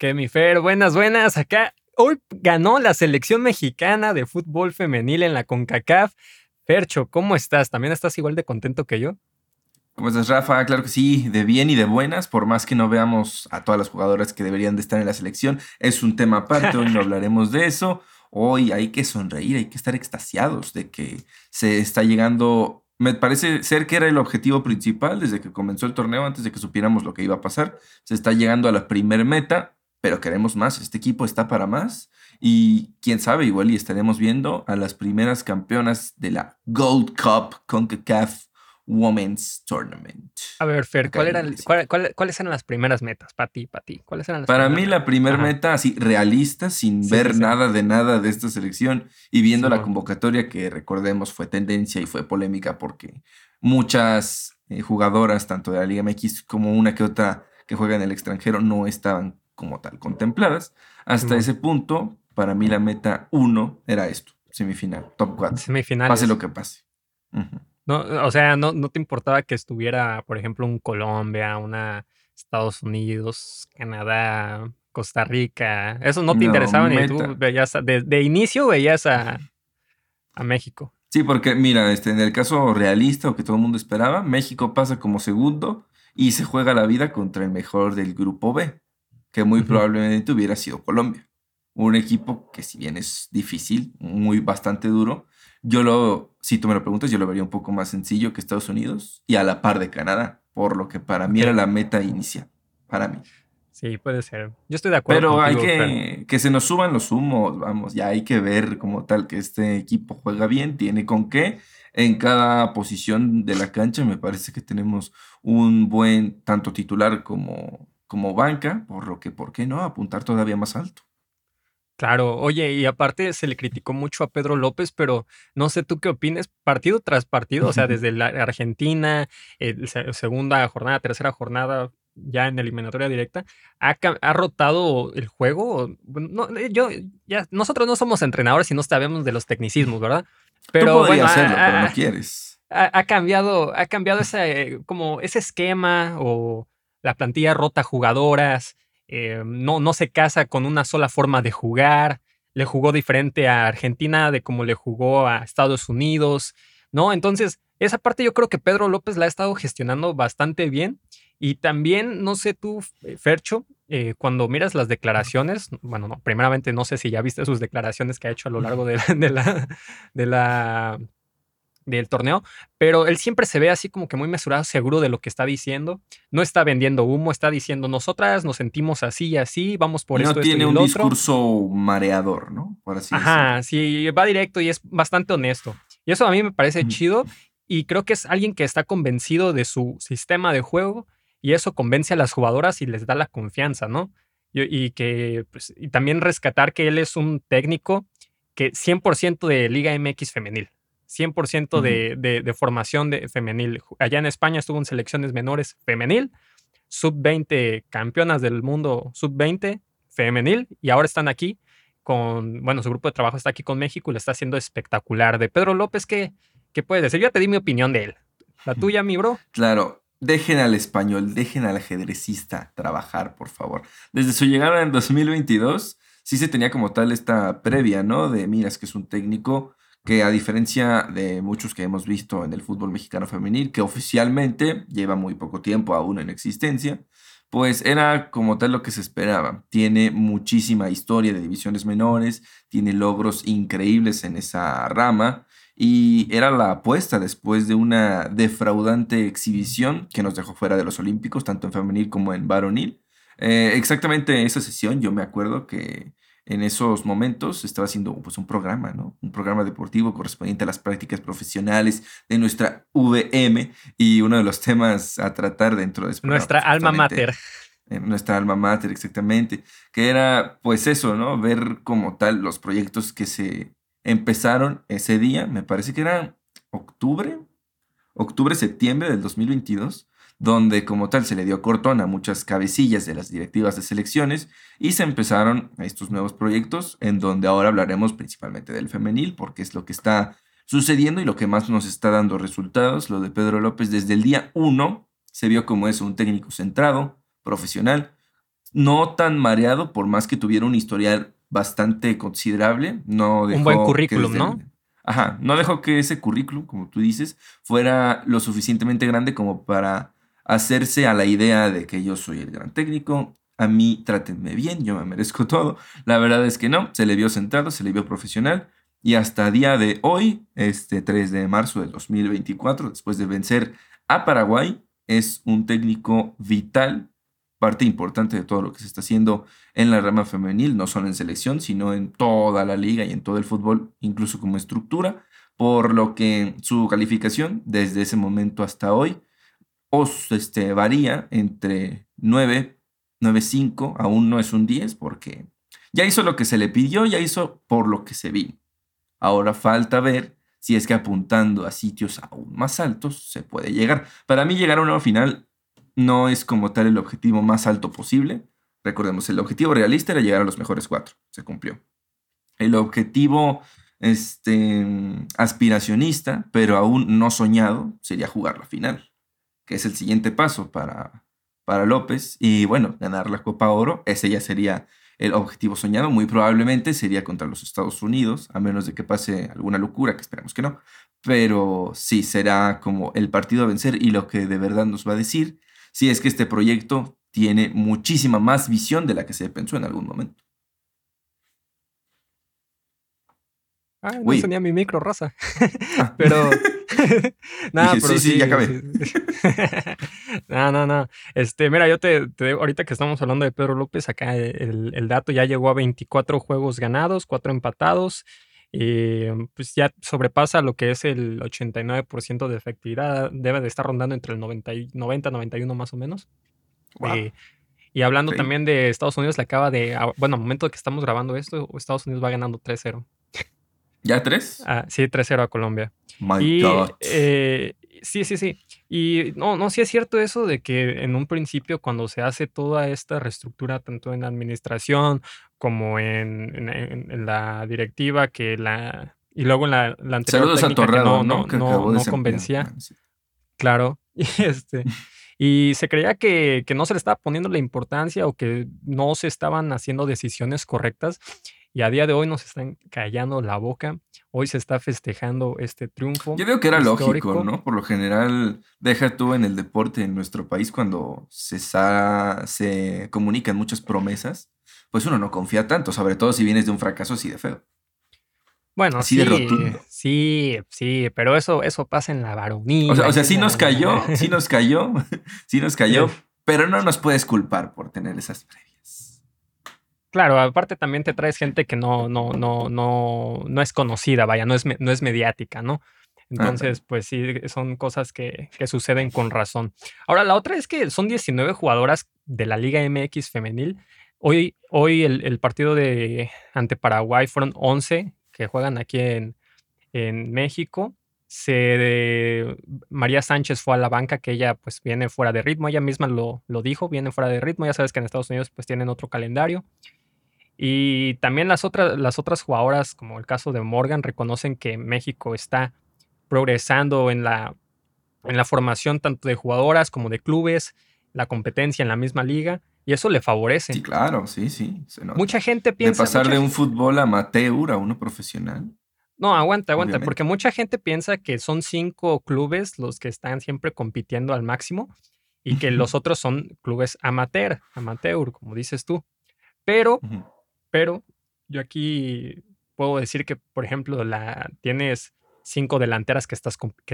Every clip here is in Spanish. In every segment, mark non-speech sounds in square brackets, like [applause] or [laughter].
Que mi Fer, buenas, buenas. Acá hoy ganó la selección mexicana de fútbol femenil en la CONCACAF. Fercho, ¿cómo estás? ¿También estás igual de contento que yo? ¿Cómo estás, Rafa? Claro que sí, de bien y de buenas, por más que no veamos a todas las jugadoras que deberían de estar en la selección. Es un tema aparte, hoy no [laughs] hablaremos de eso. Hoy hay que sonreír, hay que estar extasiados de que se está llegando me parece ser que era el objetivo principal desde que comenzó el torneo, antes de que supiéramos lo que iba a pasar. Se está llegando a la primer meta pero queremos más. Este equipo está para más. Y quién sabe, igual y estaremos viendo a las primeras campeonas de la Gold Cup CONCACAF Women's Tournament. A ver, Fer, ¿cuáles eran las primeras metas para ti, para ti? ¿Cuáles eran las para mí la primera meta, así realista, sin ver nada de nada de esta selección y viendo la convocatoria que recordemos fue tendencia y fue polémica porque muchas eh, jugadoras, tanto de la Liga MX como una que otra que juega en el extranjero, no estaban como tal contempladas. Hasta ese punto, para mí la meta uno era esto, semifinal, top 4. Semifinal. Pase lo que pase. No, o sea, no, no te importaba que estuviera, por ejemplo, un Colombia, una Estados Unidos, Canadá, Costa Rica. Eso no te interesaba ni tú veías, de, inicio veías a, a México. Sí, porque mira, este, en el caso realista o que todo el mundo esperaba, México pasa como segundo y se juega la vida contra el mejor del grupo B que muy probablemente hubiera sido Colombia. Un equipo que si bien es difícil, muy bastante duro, yo lo, si tú me lo preguntas, yo lo vería un poco más sencillo que Estados Unidos y a la par de Canadá, por lo que para mí era la meta inicial, para mí. Sí, puede ser. Yo estoy de acuerdo. Pero hay que que se nos suban los humos, vamos, ya hay que ver como tal que este equipo juega bien, tiene con qué. En cada posición de la cancha me parece que tenemos un buen tanto titular como como banca, por lo que, ¿por qué no? Apuntar todavía más alto. Claro, oye, y aparte se le criticó mucho a Pedro López, pero no sé tú qué opines, partido tras partido, o sea, desde la Argentina, segunda jornada, tercera jornada, ya en eliminatoria directa, ha, rotado el juego. No, yo, ya, nosotros no somos entrenadores y no sabemos de los tecnicismos, ¿verdad? Pero bueno, hacerlo, pero no quieres. Ha, cambiado, ha cambiado ese, como ese esquema o la plantilla rota jugadoras, eh, no, no se casa con una sola forma de jugar, le jugó diferente a Argentina de como le jugó a Estados Unidos, ¿no? Entonces, esa parte yo creo que Pedro López la ha estado gestionando bastante bien. Y también, no sé tú, eh, Fercho, eh, cuando miras las declaraciones, bueno, no, primeramente no sé si ya viste sus declaraciones que ha hecho a lo largo de la, de la del torneo, pero él siempre se ve así como que muy mesurado, seguro de lo que está diciendo. No está vendiendo humo, está diciendo nosotras nos sentimos así y así, vamos por esto. No tiene un discurso mareador, ¿no? Por así Ajá, sí, va directo y es bastante honesto. Y eso a mí me parece chido y creo que es alguien que está convencido de su sistema de juego y eso convence a las jugadoras y les da la confianza, ¿no? Y, que pues, y también rescatar que él es un técnico que 100% de Liga MX femenil. 100% de, formación de femenil. Allá en España estuvo en selecciones menores femenil, sub-20 campeonas del mundo sub-20 femenil y ahora están aquí con, bueno, su grupo de trabajo está aquí con México y lo está haciendo espectacular. De Pedro López, ¿qué, qué puedes decir? Yo ya te di mi opinión de él. ¿La tuya, mi bro? Claro, dejen al español, dejen al ajedrecista trabajar, por favor. Desde su llegada en 2022, sí se tenía como tal esta previa, ¿no? De, miras que es un técnico que a diferencia de muchos que hemos visto en el fútbol mexicano femenil, que oficialmente lleva muy poco tiempo aún en existencia, pues era como tal lo que se esperaba. Tiene muchísima historia de divisiones menores, tiene logros increíbles en esa rama y era la apuesta después de una defraudante exhibición que nos dejó fuera de los Olímpicos, tanto en femenil como en varonil. Eh, exactamente esa sesión, yo me acuerdo que en esos momentos estaba haciendo pues, un programa, ¿no? Un programa deportivo correspondiente a las prácticas profesionales de nuestra VM y uno de los temas a tratar dentro de... Nuestra alma mater. Nuestra alma mater, exactamente. Que era pues eso, ¿no? Ver como tal los proyectos que se empezaron ese día, me parece que era octubre, octubre, septiembre del 2022 donde como tal se le dio cortón a muchas cabecillas de las directivas de selecciones y se empezaron estos nuevos proyectos en donde ahora hablaremos principalmente del femenil porque es lo que está sucediendo y lo que más nos está dando resultados, lo de Pedro López desde el día uno se vio como es un técnico centrado, profesional, no tan mareado por más que tuviera un historial bastante considerable, no un buen currículum, ¿no? Ajá, no dejó que ese currículum, como tú dices, fuera lo suficientemente grande como para hacerse a la idea de que yo soy el gran técnico, a mí trátenme bien, yo me merezco todo. La verdad es que no, se le vio centrado, se le vio profesional y hasta día de hoy, este 3 de marzo del 2024, después de vencer a Paraguay, es un técnico vital, parte importante de todo lo que se está haciendo en la rama femenil, no solo en selección, sino en toda la liga y en todo el fútbol, incluso como estructura, por lo que su calificación desde ese momento hasta hoy os, este, varía entre 9, 9.5, aún no es un 10 porque ya hizo lo que se le pidió, ya hizo por lo que se vino. Ahora falta ver si es que apuntando a sitios aún más altos se puede llegar. Para mí llegar a una final no es como tal el objetivo más alto posible. Recordemos, el objetivo realista era llegar a los mejores cuatro. Se cumplió. El objetivo este, aspiracionista, pero aún no soñado, sería jugar la final, que es el siguiente paso para, para López. Y bueno, ganar la Copa Oro, ese ya sería el objetivo soñado muy probablemente sería contra los Estados Unidos, a menos de que pase alguna locura, que esperamos que no. Pero sí, será como el partido a vencer y lo que de verdad nos va a decir si es que este proyecto tiene muchísima más visión de la que se pensó en algún momento. Ah, no tenía mi micro, raza. Ah. [laughs] pero [laughs] no, pero sí, sí, ya acabé. [laughs] no, no, no. Este, mira, yo te, ahorita que estamos hablando de Pedro López, acá el, dato ya llegó a 24 juegos ganados, 4 empatados. Y pues ya sobrepasa lo que es el 89% de efectividad. Debe de estar rondando entre el 90, 90 91 más o menos. Eh, y hablando también de Estados Unidos, le acaba de. Bueno, al momento de que estamos grabando esto, Estados Unidos va ganando 3-0. ¿Ya 3? Ah, sí, 3-0 a Colombia. My God. Eh, sí, sí, sí. Y no, no, sí es cierto eso de que en un principio cuando se hace toda esta reestructura, tanto en la administración como en, la directiva, que la... Y luego en la, la anterior Saludos no, no, convencía. Claro. [laughs] Y este... Y se creía que, que, no se le estaba poniendo la importancia o que no se estaban haciendo decisiones correctas y a día de hoy nos están callando la boca. Hoy se está festejando este triunfo. Yo veo que era lógico, ¿no? Por lo general, deja tú en el deporte en nuestro país cuando se, se comunican muchas promesas, pues uno no confía tanto, sobre todo si vienes de un fracaso así de feo. Bueno, sí, sí, sí, pero eso, eso pasa en la varonía. O sea, sí nos cayó, sí nos cayó, sí nos cayó, pero no nos puedes culpar por tener esas previas. Claro, aparte también te traes gente que no, no, no, no, no es conocida, vaya, no es, no es mediática, ¿no? Entonces, pues sí, son cosas que, que, suceden con razón. Ahora, la otra es que son 19 jugadoras de la Liga MX femenil. Hoy, hoy el, partido de ante Paraguay fueron 11 que juegan aquí en, en México. Se, María Sánchez fue a la banca, que ella pues viene fuera de ritmo, ella misma lo, lo dijo, viene fuera de ritmo. Ya sabes que en Estados Unidos pues tienen otro calendario. Y también las otras, las otras jugadoras, como el caso de Morgan, reconocen que México está progresando en la, en la formación tanto de jugadoras como de clubes, la competencia en la misma liga, y eso le favorece. Sí, claro, sí, sí. Mucha gente piensa... De pasar de un fútbol amateur a uno profesional. No, aguanta, aguanta, porque mucha gente piensa que son cinco clubes los que están siempre compitiendo al máximo y que los otros son clubes amateur, amateur, como dices tú. Pero pero yo aquí puedo decir que, por ejemplo, la, tienes cinco delanteras que,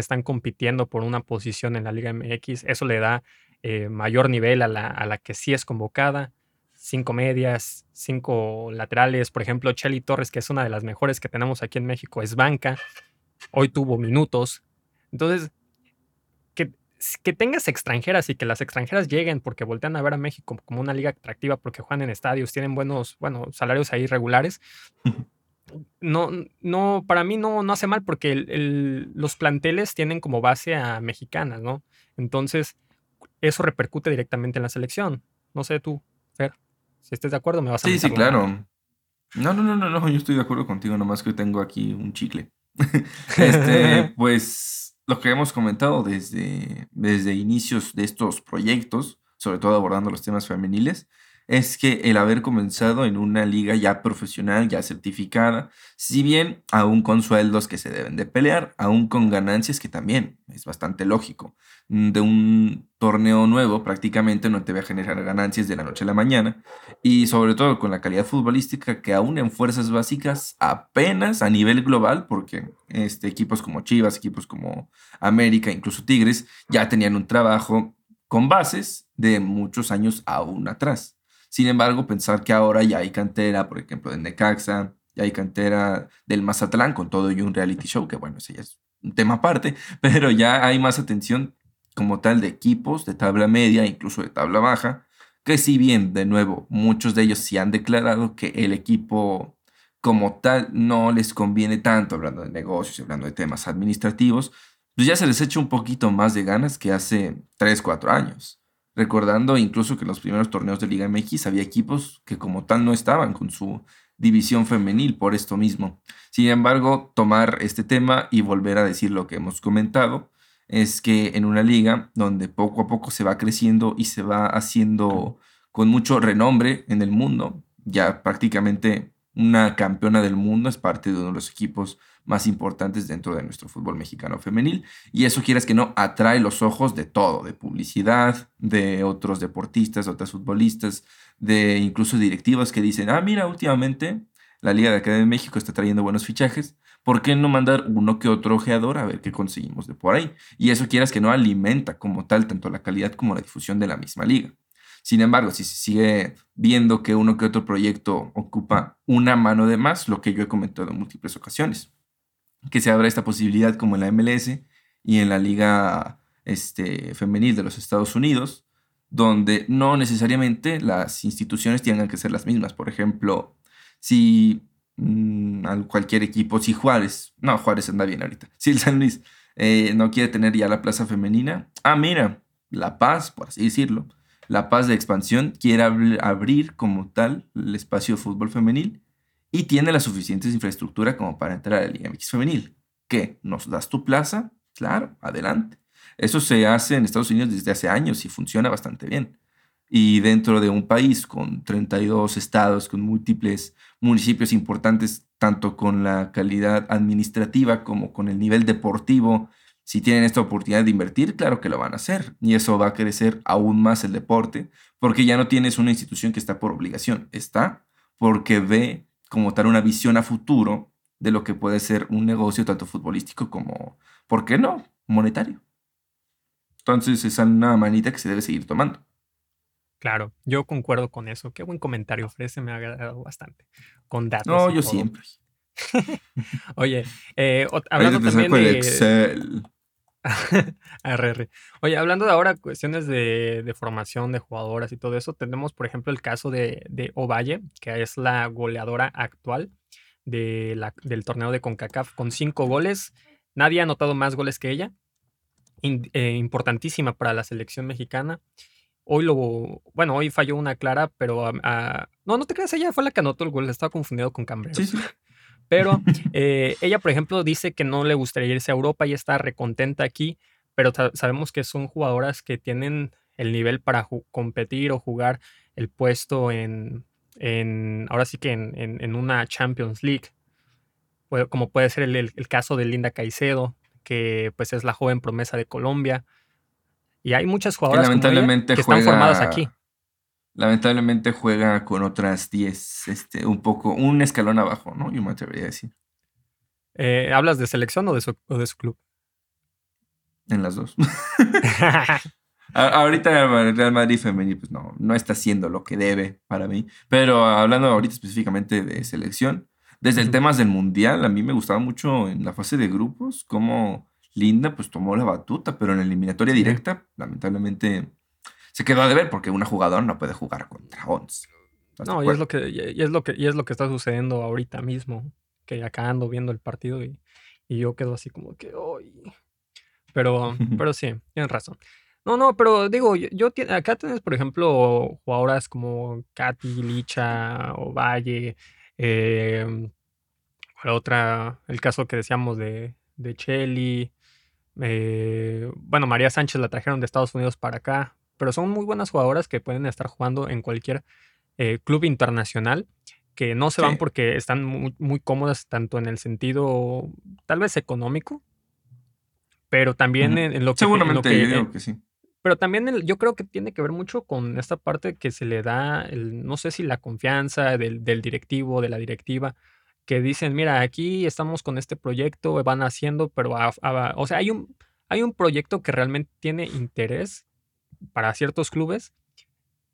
están compitiendo por una posición en la Liga MX. Eso le da eh, mayor nivel a la, a la que sí es convocada. Cinco medias, cinco laterales. Por ejemplo, Chelly Torres, que es una de las mejores que tenemos aquí en México, es banca. Hoy tuvo minutos. Entonces, que tengas extranjeras y que las extranjeras lleguen porque voltean a ver a México como una liga atractiva porque juegan en estadios, tienen buenos, bueno, salarios ahí regulares. No, no, para mí no, no hace mal porque los planteles tienen como base a mexicanas, ¿no? Entonces, eso repercute directamente en la selección. No sé tú, Fer, si estés de acuerdo, me vas a Sí, sí, claro. No, no, no, no, no, yo estoy de acuerdo contigo, nomás que tengo aquí un chicle. [laughs] [laughs] este, pues lo que hemos comentado desde, desde inicios de estos proyectos, sobre todo abordando los temas femeniles, es que el haber comenzado en una liga ya profesional, ya certificada, si bien aún con sueldos que se deben de pelear, aún con ganancias que también es bastante lógico. Mm, de un torneo nuevo prácticamente no te va a generar ganancias de la noche a la mañana y sobre todo con la calidad futbolística que aún en fuerzas básicas apenas a nivel global, porque este, equipos como Chivas, equipos como América, incluso Tigres, ya tenían un trabajo con bases de muchos años aún atrás. Sin embargo, pensar que ahora ya hay cantera, por ejemplo, de Necaxa, ya hay cantera del Mazatlán con todo y un reality show, que bueno, ese ya es un tema aparte, [laughs] pero ya hay más atención como tal de equipos de tabla media, incluso de tabla baja, que si bien, de nuevo, muchos de ellos sí han declarado que el equipo como tal no les conviene tanto, hablando de negocios, hablando de temas administrativos, pues ya se les echa un poquito más de ganas que hace 3, 4 años recordando incluso que en los primeros torneos de Liga MX había equipos que como tal no estaban con su división femenil por esto mismo. Sin embargo, tomar este tema y volver a decir lo que hemos comentado es que en una liga donde poco a poco se va creciendo y se va haciendo con mucho renombre en el mundo, ya prácticamente una campeona del mundo es parte de uno de los equipos más importantes dentro de nuestro fútbol mexicano femenil. Y eso quieras que no, atrae los ojos de todo, de publicidad, de otros deportistas, otras futbolistas, de incluso directivos que dicen, ah, mira, últimamente la Liga de Academia de México está trayendo buenos fichajes. ¿Por qué no mandar uno que otro ojeador a ver qué conseguimos de por ahí? Y eso quieras que no alimenta como tal tanto la calidad como la difusión de la misma liga. Sin embargo, si se sigue viendo que uno que otro proyecto ocupa una mano de más, lo que yo he comentado en múltiples ocasiones, que se abra esta posibilidad como en la MLS y en la liga este, femenil de los Estados Unidos, donde no necesariamente las instituciones tengan que ser las mismas. Por ejemplo, si mm, cualquier equipo, si Juárez, no, Juárez anda bien ahorita, [laughs] si el San Luis eh, no quiere tener ya la plaza femenina, ah, mira, La Paz, por así decirlo, La Paz de expansión quiere abrir como tal el espacio de fútbol femenil y tiene la suficiente infraestructura como para entrar a la Liga MX femenil. ¿Qué? ¿Nos das tu plaza? Claro, adelante. Eso se hace en Estados Unidos desde hace años y funciona bastante bien. Y dentro de un país con 32 estados, con múltiples municipios importantes, tanto con la calidad administrativa como con el nivel deportivo, si tienen esta oportunidad de invertir, claro que lo van a hacer. Y eso va a crecer aún más el deporte, porque ya no tienes una institución que está por obligación, está porque ve como tal una visión a futuro de lo que puede ser un negocio tanto futbolístico como, ¿por qué no?, monetario. Entonces, esa es una manita que se debe seguir tomando. Claro, yo concuerdo con eso. Qué buen comentario, Fred, me ha agradado bastante. Con datos. No, yo siempre. [laughs] Oye, eh, hablando también de... Excel. [laughs] Oye, hablando de ahora cuestiones de, formación de jugadoras y todo eso, tenemos, por ejemplo, el caso de, de Ovalle, que es la goleadora actual de la, del torneo de CONCACAF con cinco goles. Nadie ha anotado más goles que ella. Eh, importantísima para la selección mexicana. Hoy lo, bueno, hoy falló una clara, pero no, no te creas, ella fue la que anotó el gol, estaba confundido con Cambreros. Sí, sí. [laughs] Pero [laughs] eh, ella, por ejemplo, dice que no le gustaría irse a Europa y está recontenta aquí, pero sabemos que son jugadoras que tienen el nivel para competir o jugar el puesto en, en ahora sí que en, una Champions League, como puede ser el, caso de Linda Caicedo, que pues es la joven promesa de Colombia. Y hay muchas jugadoras que, están formadas aquí lamentablemente juega con otras 10, este, un poco, un escalón abajo, ¿no? Yo me atrevería a decir. Eh, ¿Hablas de selección o de, su, club? En las dos. [laughs] ahorita el Real Madrid femenil, pues no, no está haciendo lo que debe para mí. Pero hablando ahorita específicamente de selección, desde el tema del Mundial, a mí me gustaba mucho en la fase de grupos cómo Linda pues tomó la batuta, pero en la eliminatoria directa, lamentablemente se quedó a deber porque una jugadora no puede jugar contra 11. No, y es, lo que, y es lo que, y es lo que está sucediendo ahorita mismo, que acá ando viendo el partido y, yo quedo así como que, Pero, [laughs] pero sí, tienes razón. No, no, pero digo, yo, acá tienes, por ejemplo, jugadoras como Katy, Licha, Ovalle, eh, otra, el caso que decíamos de, de Chelly. Eh, bueno, María Sánchez la trajeron de Estados Unidos para acá. Pero son muy buenas jugadoras que pueden estar jugando en cualquier eh, club internacional. Que no se van porque están muy, cómodas, tanto en el sentido tal vez económico, pero también en, lo que. Seguramente, yo digo que sí. Pero también yo creo que tiene que ver mucho con esta parte que se le da, el, no sé si la confianza del, del directivo, de la directiva, que dicen, mira, aquí estamos con este proyecto, van haciendo, pero, o sea, hay un, hay un proyecto que realmente tiene interés para ciertos clubes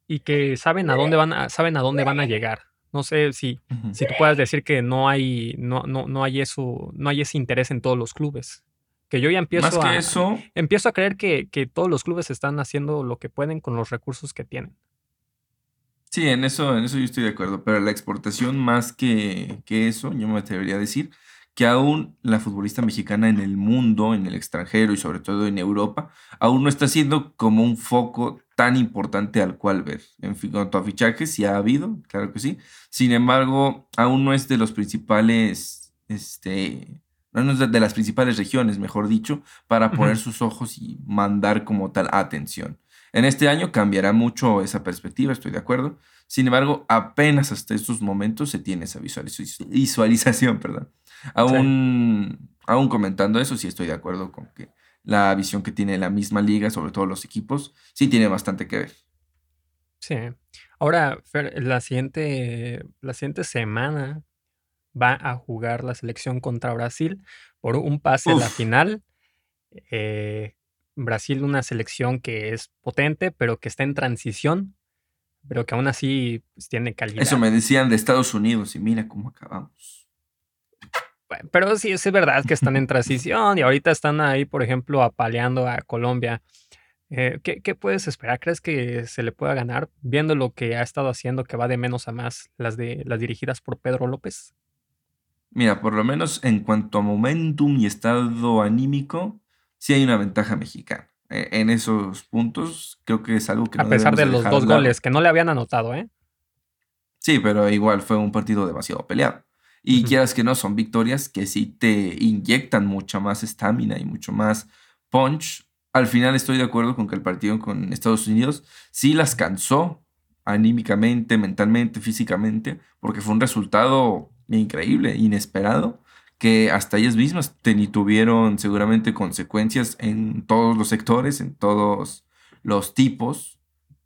y que saben a dónde van a, saben a dónde van a llegar. No sé si, si tú puedes decir que no hay, no, no, no hay eso, no hay ese interés en todos los clubes. Que yo ya empiezo a. Eso, empiezo a creer que, que todos los clubes están haciendo lo que pueden con los recursos que tienen. Sí, en eso, en eso yo estoy de acuerdo, pero la exportación más que, que eso, yo me atrevería a decir que aún la futbolista mexicana en el mundo, en el extranjero y sobre todo en Europa, aún no está siendo como un foco tan importante al cual ver. En cuanto a fichajes, sí ha habido, claro que sí. Sin embargo, aún no es de los principales, este, no es de las principales regiones, mejor dicho, para poner sus ojos y mandar como tal atención. En este año cambiará mucho esa perspectiva, estoy de acuerdo. Sin embargo, apenas hasta estos momentos se tiene esa visualización, perdón. Aún, aún comentando eso, sí estoy de acuerdo con que la visión que tiene la misma liga, sobre todo los equipos, sí tiene bastante que ver. Sí. Ahora, Fer, la siguiente, la siguiente semana va a jugar la selección contra Brasil por un pase a la final. Eh, Brasil, una selección que es potente, pero que está en transición, pero que aún así pues, tiene calidad. Eso me decían de Estados Unidos y mira cómo acabamos. Pero sí, es verdad que están en transición y ahorita están ahí, por ejemplo, apaleando a Colombia. Eh, ¿qué, puedes esperar? ¿Crees que se le pueda ganar viendo lo que ha estado haciendo, que va de menos a más, las, de, las dirigidas por Pedro López? Mira, por lo menos en cuanto a momentum y estado anímico, sí hay una ventaja mexicana. E, en esos puntos, creo que es algo que... A pesar de los dos goles que no le habían anotado, ¿eh? Sí, pero igual fue un partido demasiado peleado. Y quieras que no, son victorias que sí te inyectan mucha más estamina y mucho más punch. Al final estoy de acuerdo con que el partido con Estados Unidos sí las cansó anímicamente, mentalmente, físicamente, porque fue un resultado increíble, inesperado que hasta ellas mismas tuvieron seguramente consecuencias en todos los sectores, en todos los tipos.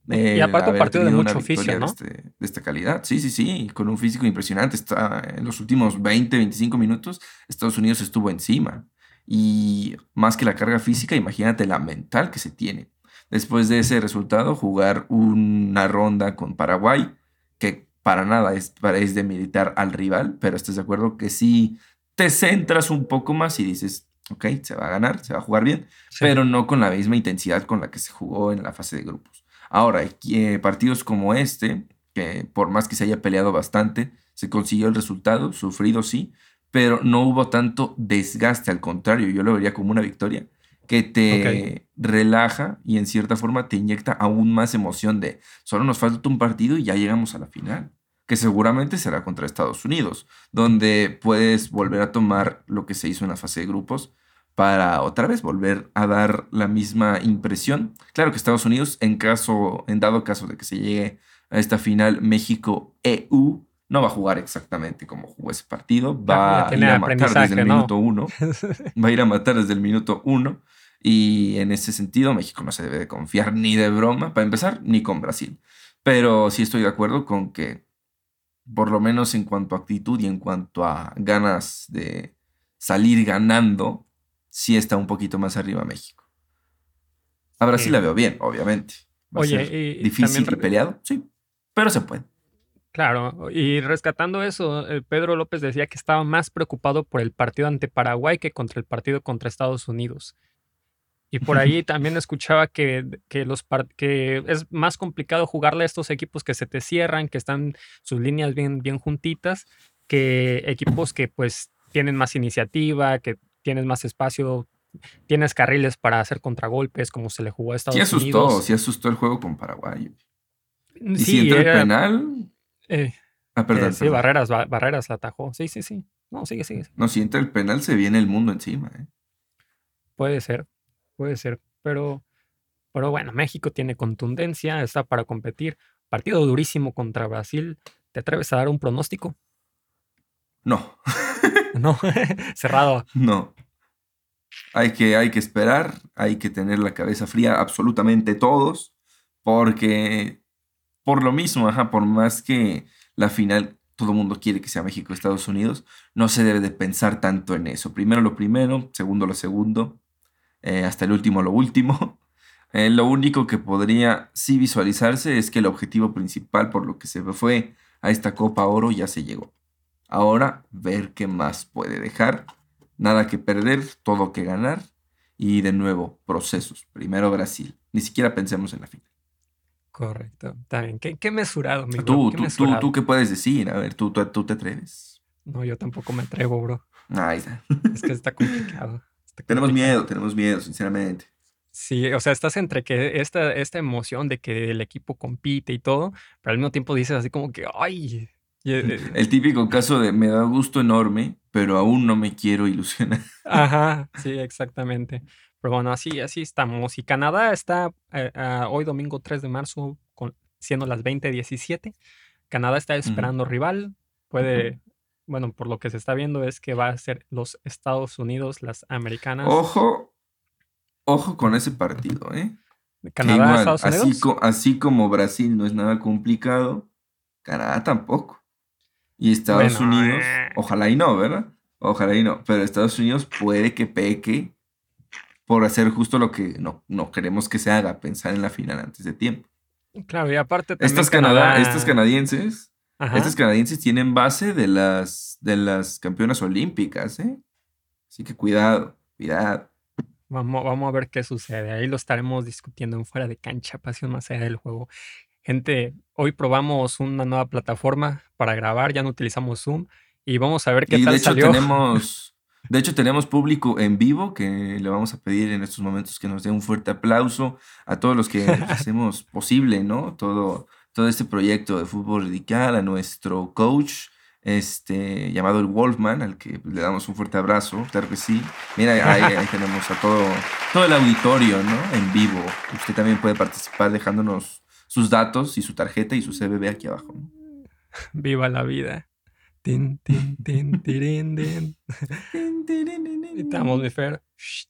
y aparte un partido de mucho oficio, ¿no? Este, de, esta calidad. Sí, sí, sí, con un físico impresionante. Está, en los últimos 20, 25 minutos, Estados Unidos estuvo encima. Y más que la carga física, imagínate la mental que se tiene. Después de ese resultado, jugar una ronda con Paraguay, que para nada es, es de militar al rival, pero estás de acuerdo que sí te centras un poco más y dices, ok, se va a ganar, se va a jugar bien, pero no con la misma intensidad con la que se jugó en la fase de grupos. Ahora, eh, partidos como este, que por más que se haya peleado bastante, se consiguió el resultado, sufrido sí, pero no hubo tanto desgaste, al contrario, yo lo vería como una victoria que te relaja y en cierta forma te inyecta aún más emoción de solo nos falta un partido y ya llegamos a la final que seguramente será contra Estados Unidos, donde puedes volver a tomar lo que se hizo en la fase de grupos para otra vez volver a dar la misma impresión. Claro que Estados Unidos, en caso, en dado caso de que se llegue a esta final México-EU, no va a jugar exactamente como jugó ese partido, va a ir a matar desde el minuto uno, [laughs] va a ir a matar desde el minuto uno, y en ese sentido México no se debe de confiar ni de broma, para empezar, ni con Brasil. Pero sí estoy de acuerdo con que por lo menos en cuanto a actitud y en cuanto a ganas de salir ganando, sí está un poquito más arriba México. A Brasil la veo bien, obviamente. Oye, difícil y peleado, sí, pero se puede. Claro, y rescatando eso, eh, Pedro López decía que estaba más preocupado por el partido ante Paraguay que contra el partido contra Estados Unidos. Y por ahí también escuchaba que, los que es más complicado jugarle a estos equipos que se te cierran, que están sus líneas bien, bien juntitas, que equipos que pues tienen más iniciativa, que tienes más espacio, tienes carriles para hacer contragolpes, como se le jugó a Estados sí asustó, Unidos. Sí asustó el juego con Paraguay. Y si entra el penal... Eh, ah, perdón, eh, sí, Barreras, Barreras la atajó. Sí, sí, sí. No, sigue, sigue. No, si entra el penal se viene el mundo encima. ¿eh? Puede ser, puede ser. Pero, pero bueno, México tiene contundencia, está para competir. Partido durísimo contra Brasil. ¿Te atreves a dar un pronóstico? No. [laughs] no, [laughs] cerrado. No. Hay que, hay que esperar, hay que tener la cabeza fría absolutamente todos, porque por lo mismo, ajá, por más que la final todo el mundo quiere que sea México-Estados Unidos, no se debe de pensar tanto en eso. Primero lo primero, segundo lo segundo, eh, hasta el último lo último. [laughs] Eh, lo único que podría sí visualizarse es que el objetivo principal por lo que se fue a esta Copa Oro ya se llegó. Ahora ver qué más puede dejar. Nada que perder, todo que ganar. Y de nuevo, procesos. Primero Brasil. Ni siquiera pensemos en la final. Correcto. También. Qué, qué mesurado, mi bro. Tú, qué tú, tú, ¿qué puedes decir? A ver, tú, tú, tú te atreves. No, yo tampoco me atrevo, bro. Ahí está. Es que está complicado. Tenemos miedo, tenemos miedo, sinceramente. Sí, o sea, estás entre que esta, esta emoción de que el equipo compite y todo, pero al mismo tiempo dices así como que, ay. eh, [laughs] El típico caso de me da gusto enorme, pero aún no me quiero ilusionar. [laughs] Ajá, sí, exactamente. Pero bueno, así, así estamos. Y Canadá está eh, hoy domingo 3 de marzo, con, siendo las 20:17. Canadá está esperando rival. Puede, bueno, por lo que se está viendo es que va a ser los Estados Unidos, las americanas. Ojo, ojo con ese partido, ¿eh? Canadá, igual, Estados así, Unidos. co- así como Brasil no es nada complicado, Canadá tampoco. Y Estados Bueno, Unidos, eh. ojalá y no, ¿verdad? Ojalá y no. Pero Estados Unidos puede que peque por hacer justo lo que no, no queremos que se haga, pensar en la final antes de tiempo. Claro, y aparte también Estas, Canadá, Canadá- estas canadienses, Ajá. estas canadienses tienen base de las, de las campeonas olímpicas, ¿eh? Así que cuidado, cuidado. Vamos, vamos a ver qué sucede. Ahí lo estaremos discutiendo en fuera de cancha, pasión más allá del juego. Gente, hoy probamos una nueva plataforma para grabar, ya no utilizamos Zoom y vamos a ver qué y tal de hecho salió. tenemos, [laughs] de hecho tenemos público en vivo que le vamos a pedir en estos momentos que nos dé un fuerte aplauso a todos los que [laughs] hacemos posible, ¿no? Todo, todo este proyecto de fútbol radical, a nuestro coach, este, llamado el Wolfman, al que le damos un fuerte abrazo, claro que sí. Mira, ahí, ahí [laughs] tenemos a todo, todo el auditorio, ¿no? En vivo. Usted también puede participar dejándonos sus datos y su tarjeta y su CBB aquí abajo. ¿no? Viva la vida. Estamos, mi Fer. Shh.